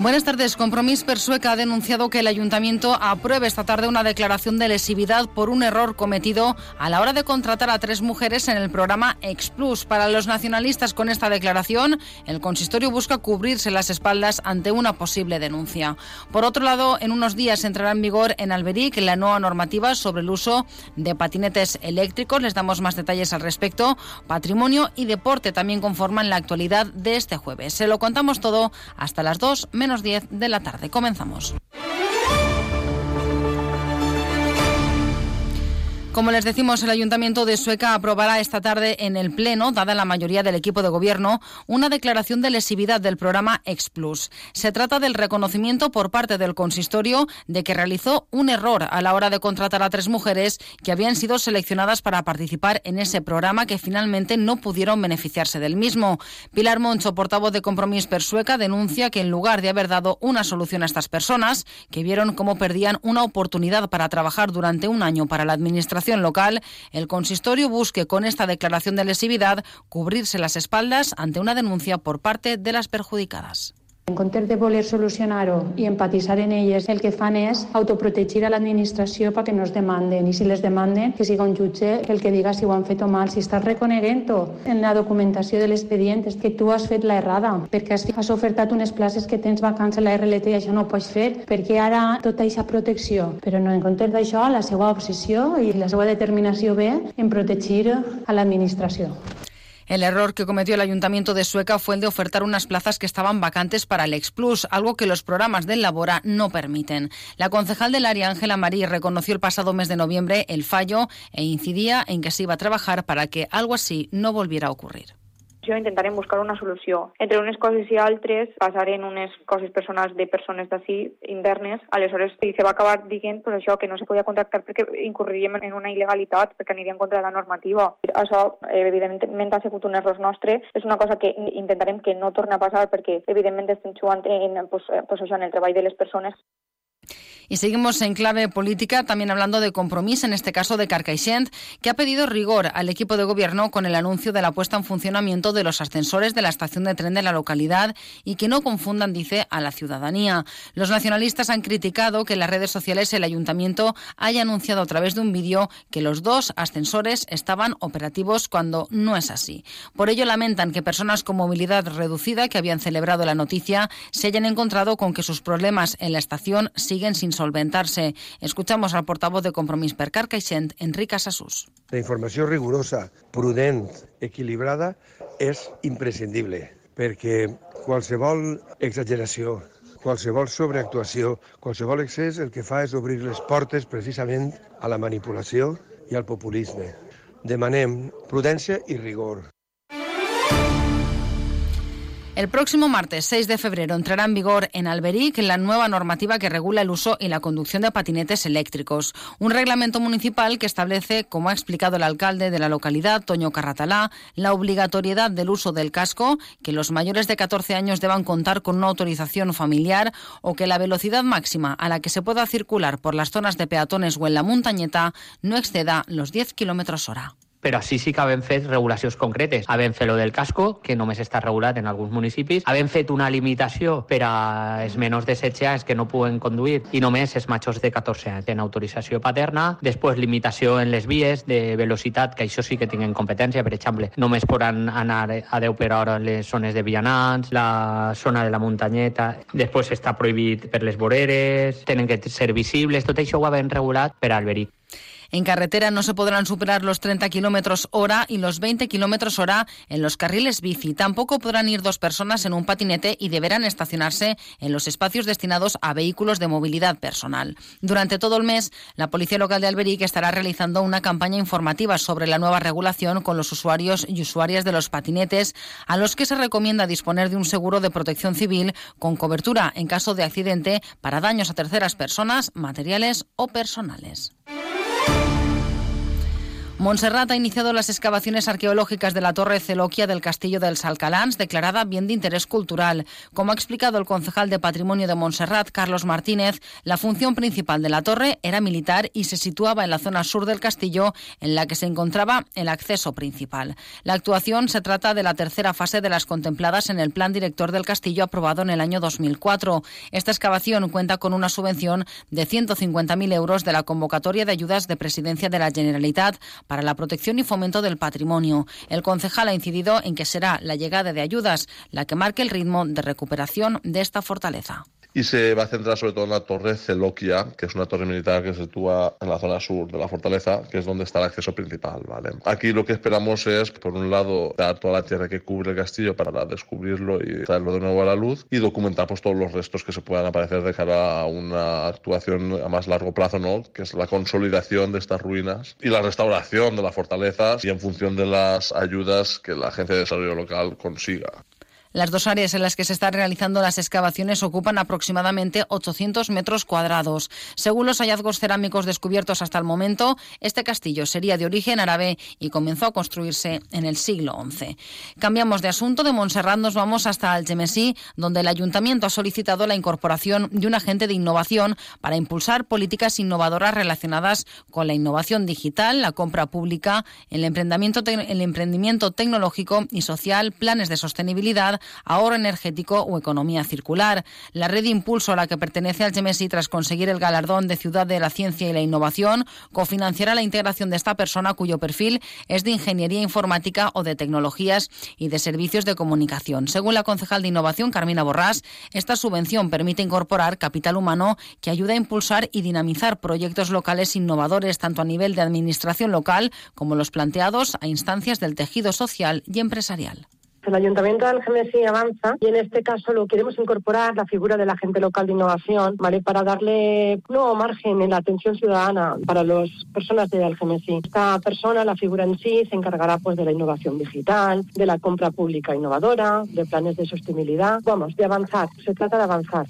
Buenas tardes. Compromís Persueca ha denunciado que el ayuntamiento apruebe esta tarde una declaración de lesividad por un error cometido a la hora de contratar a tres mujeres en el programa Explus. Para los nacionalistas con esta declaración, el consistorio busca cubrirse las espaldas ante una posible denuncia. Por otro lado, en unos días entrará en vigor en Alberic la nueva normativa sobre el uso de patinetes eléctricos. Les damos más detalles al respecto. Patrimonio y deporte también conforman la actualidad de este jueves. Se lo contamos todo hasta las 2 menos 10 de la tarde. Comenzamos. Como les decimos, el Ayuntamiento de Sueca aprobará esta tarde en el Pleno, dada la mayoría del equipo de gobierno, una declaración de lesividad del programa Explus. Se trata del reconocimiento por parte del consistorio de que realizó un error a la hora de contratar a tres mujeres que habían sido seleccionadas para participar en ese programa que finalmente no pudieron beneficiarse del mismo. Pilar Moncho, portavoz de Compromís per Sueca, denuncia que en lugar de haber dado una solución a estas personas, que vieron cómo perdían una oportunidad para trabajar durante un año para la administración, local, el consistorio busque con esta declaración de lesividad cubrirse las espaldas ante una denuncia por parte de las perjudicadas. En comptes de voler solucionar-ho i empatitzar en elles, el que fan és autoprotegir a l'administració perquè no es demanden. I si les demanden, que siga un jutge el que diga si ho han fet o mal. Si estàs reconeguent-ho en la documentació de l'expedient és que tu has fet la errada, perquè has ofertat unes places que tens vacants a la RLT i això no ho pots fer, perquè ara tota aquesta protecció. Però no, en comptes d'això, la seva obsessió i la seva determinació ve en protegir a l'administració. El error que cometió el Ayuntamiento de Sueca fue el de ofertar unas plazas que estaban vacantes para el Explus, algo que los programas del Labora no permiten. La concejal del área, Ángela Marí, reconoció el pasado mes de noviembre el fallo e incidía en que se iba a trabajar para que algo así no volviera a ocurrir solució, intentarem buscar una solució. Entre unes coses i altres, passaren unes coses personals de persones d'ací, internes, aleshores se va acabar dient pues, això que no se podia contractar perquè incurriríem en una il·legalitat, perquè aniríem contra la normativa. Això, evidentment, ha sigut un error nostre, és una cosa que intentarem que no torni a passar perquè, evidentment, estem jugant en, pues, pues això, en el treball de les persones. Y seguimos en clave política, también hablando de compromiso, en este caso de Carcaixent, que ha pedido rigor al equipo de gobierno con el anuncio de la puesta en funcionamiento de los ascensores de la estación de tren de la localidad y que no confundan, dice, a la ciudadanía. Los nacionalistas han criticado que en las redes sociales el ayuntamiento haya anunciado a través de un vídeo que los dos ascensores estaban operativos cuando no es así. Por ello lamentan que personas con movilidad reducida que habían celebrado la noticia se hayan encontrado con que sus problemas en la estación siguen sin solventarse. Escuchamos al portavoz de Compromís per Carcaixent, Enric Assassús. La informació rigorosa, prudent, equilibrada és imprescindible perquè qualsevol exageració, qualsevol sobreactuació, qualsevol excés el que fa és obrir les portes precisament a la manipulació i al populisme. Demanem prudència i rigor. El próximo martes 6 de febrero entrará en vigor en Alberic la nueva normativa que regula el uso y la conducción de patinetes eléctricos. Un reglamento municipal que establece, como ha explicado el alcalde de la localidad, Toño Carratalá, la obligatoriedad del uso del casco, que los mayores de 14 años deban contar con una autorización familiar o que la velocidad máxima a la que se pueda circular por las zonas de peatones o en la montañeta no exceda los 10 kilómetros hora. Però així sí que havem fet regulacions concretes. Havem fet lo del casco, que només està regulat en alguns municipis. Havem fet una limitació per a els menors de 16 anys que no poden conduir i només els majors de 14 anys tenen autorització paterna. Després, limitació en les vies de velocitat, que això sí que tinguin competència. Per exemple, només poden anar a 10 per hora en les zones de vianants, la zona de la muntanyeta. Després està prohibit per les voreres, tenen que ser visibles. Tot això ho havem regulat per a Alberic. En carretera no se podrán superar los 30 kilómetros hora y los 20 kilómetros hora en los carriles bici. Tampoco podrán ir dos personas en un patinete y deberán estacionarse en los espacios destinados a vehículos de movilidad personal. Durante todo el mes, la Policía Local de Alberic estará realizando una campaña informativa sobre la nueva regulación con los usuarios y usuarias de los patinetes, a los que se recomienda disponer de un seguro de protección civil con cobertura en caso de accidente para daños a terceras personas, materiales o personales. Montserrat ha iniciado las excavaciones arqueológicas de la Torre Celoquia del Castillo del Salcalans, declarada bien de interés cultural. Como ha explicado el concejal de Patrimonio de Montserrat, Carlos Martínez, la función principal de la torre era militar y se situaba en la zona sur del castillo, en la que se encontraba el acceso principal. La actuación se trata de la tercera fase de las contempladas en el Plan Director del Castillo aprobado en el año 2004. Esta excavación cuenta con una subvención de 150.000 euros de la convocatoria de ayudas de Presidencia de la Generalitat para la protección y fomento del patrimonio. El concejal ha incidido en que será la llegada de ayudas la que marque el ritmo de recuperación de esta fortaleza y se va a centrar sobre todo en la torre Celoquia, que es una torre militar que se sitúa en la zona sur de la fortaleza, que es donde está el acceso principal. ¿vale? Aquí lo que esperamos es, por un lado, dar toda la tierra que cubre el castillo para descubrirlo y traerlo de nuevo a la luz y documentar pues, todos los restos que se puedan aparecer de cara a una actuación a más largo plazo, ¿no? que es la consolidación de estas ruinas y la restauración de la fortaleza y en función de las ayudas que la Agencia de Desarrollo Local consiga. Las dos áreas en las que se están realizando las excavaciones ocupan aproximadamente 800 metros cuadrados. Según los hallazgos cerámicos descubiertos hasta el momento, este castillo sería de origen árabe y comenzó a construirse en el siglo XI. Cambiamos de asunto. De Montserrat nos vamos hasta Algemesí, donde el ayuntamiento ha solicitado la incorporación de un agente de innovación para impulsar políticas innovadoras relacionadas con la innovación digital, la compra pública, el emprendimiento, el emprendimiento tecnológico y social, planes de sostenibilidad, ahorro energético o economía circular. La red impulso a la que pertenece al GMSI tras conseguir el galardón de Ciudad de la Ciencia y la Innovación cofinanciará la integración de esta persona cuyo perfil es de ingeniería informática o de tecnologías y de servicios de comunicación. Según la concejal de Innovación, Carmina Borrás, esta subvención permite incorporar capital humano que ayuda a impulsar y dinamizar proyectos locales innovadores tanto a nivel de administración local como los planteados a instancias del tejido social y empresarial. El Ayuntamiento de Algemesí avanza y en este caso lo queremos incorporar la figura del agente local de innovación, ¿vale? Para darle nuevo margen en la atención ciudadana para las personas de Algemesí. Esta persona, la figura en sí, se encargará pues de la innovación digital, de la compra pública innovadora, de planes de sostenibilidad. Vamos, de avanzar. Se trata de avanzar.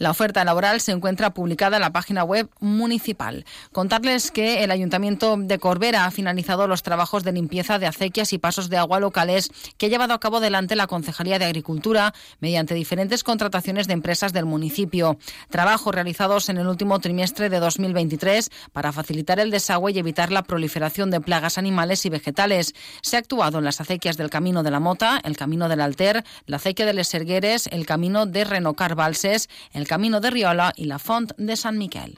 La oferta laboral se encuentra publicada en la página web municipal. Contarles que el Ayuntamiento de Corbera ha finalizado los trabajos de limpieza de acequias y pasos de agua locales que ha llevado a cabo adelante la Concejalía de Agricultura mediante diferentes contrataciones de empresas del municipio. Trabajos realizados en el último trimestre de 2023 para facilitar el desagüe y evitar la proliferación de plagas animales y vegetales. Se ha actuado en las acequias del Camino de la Mota, el Camino del Alter, la acequia de Les Sergueres, el Camino de Renocar Balses, el Camino de Riola y la Font de San Miquel.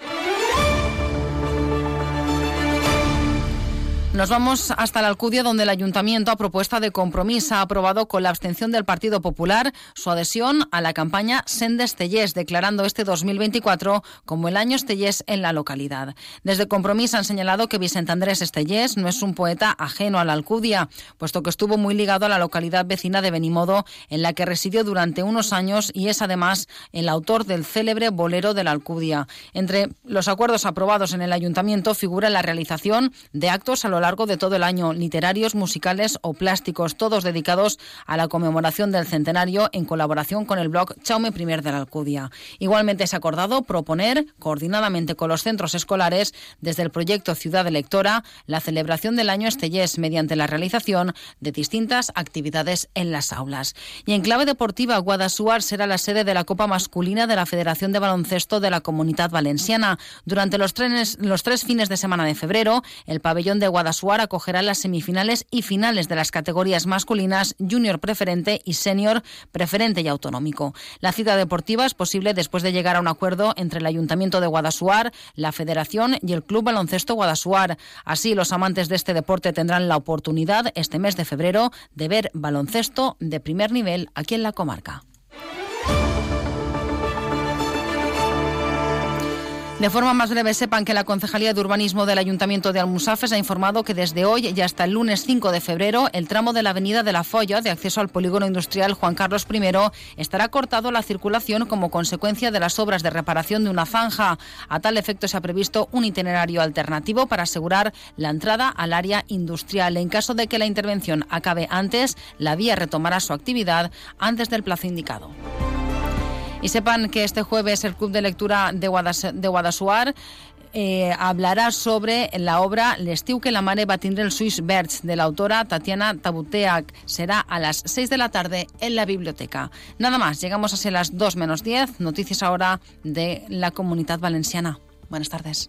Nos vamos hasta la Alcudia, donde el Ayuntamiento, a propuesta de compromiso, ha aprobado con la abstención del Partido Popular su adhesión a la campaña Sende Estellés, declarando este 2024 como el año Estellés en la localidad. Desde Compromís han señalado que Vicente Andrés Estellés no es un poeta ajeno a la Alcudia, puesto que estuvo muy ligado a la localidad vecina de Benimodo, en la que residió durante unos años y es además el autor del célebre bolero de la Alcudia. Entre los acuerdos aprobados en el Ayuntamiento figura la realización de actos a lo largo de todo el año, literarios, musicales o plásticos, todos dedicados a la conmemoración del centenario en colaboración con el blog Chaume I de la Alcudia. Igualmente se ha acordado proponer, coordinadamente con los centros escolares, desde el proyecto Ciudad Electora, la celebración del año Estellés mediante la realización de distintas actividades en las aulas. Y en clave deportiva, Guadasuar será la sede de la Copa Masculina de la Federación de Baloncesto de la Comunidad Valenciana. Durante los, trenes, los tres fines de semana de febrero, el pabellón de Guadasuar Suar acogerá las semifinales y finales de las categorías masculinas junior preferente y senior preferente y autonómico. La cita deportiva es posible después de llegar a un acuerdo entre el Ayuntamiento de Guadasuar, la Federación y el Club Baloncesto Guadasuar. Así, los amantes de este deporte tendrán la oportunidad este mes de febrero de ver baloncesto de primer nivel aquí en la comarca. De forma más breve, sepan que la Concejalía de Urbanismo del Ayuntamiento de Almusafes ha informado que desde hoy y hasta el lunes 5 de febrero, el tramo de la Avenida de la Folla, de acceso al polígono industrial Juan Carlos I, estará cortado a la circulación como consecuencia de las obras de reparación de una zanja. A tal efecto, se ha previsto un itinerario alternativo para asegurar la entrada al área industrial. En caso de que la intervención acabe antes, la vía retomará su actividad antes del plazo indicado. Y sepan que este jueves el Club de Lectura de, Guadasuar eh, hablará sobre la obra L'estiu que la mare va tindre el Swiss de la autora Tatiana Tabuteac. Será a las 6 de la tarde en la biblioteca. Nada más, llegamos a ser las 2 menos 10. Noticias ahora de la comunidad valenciana. Buenas tardes.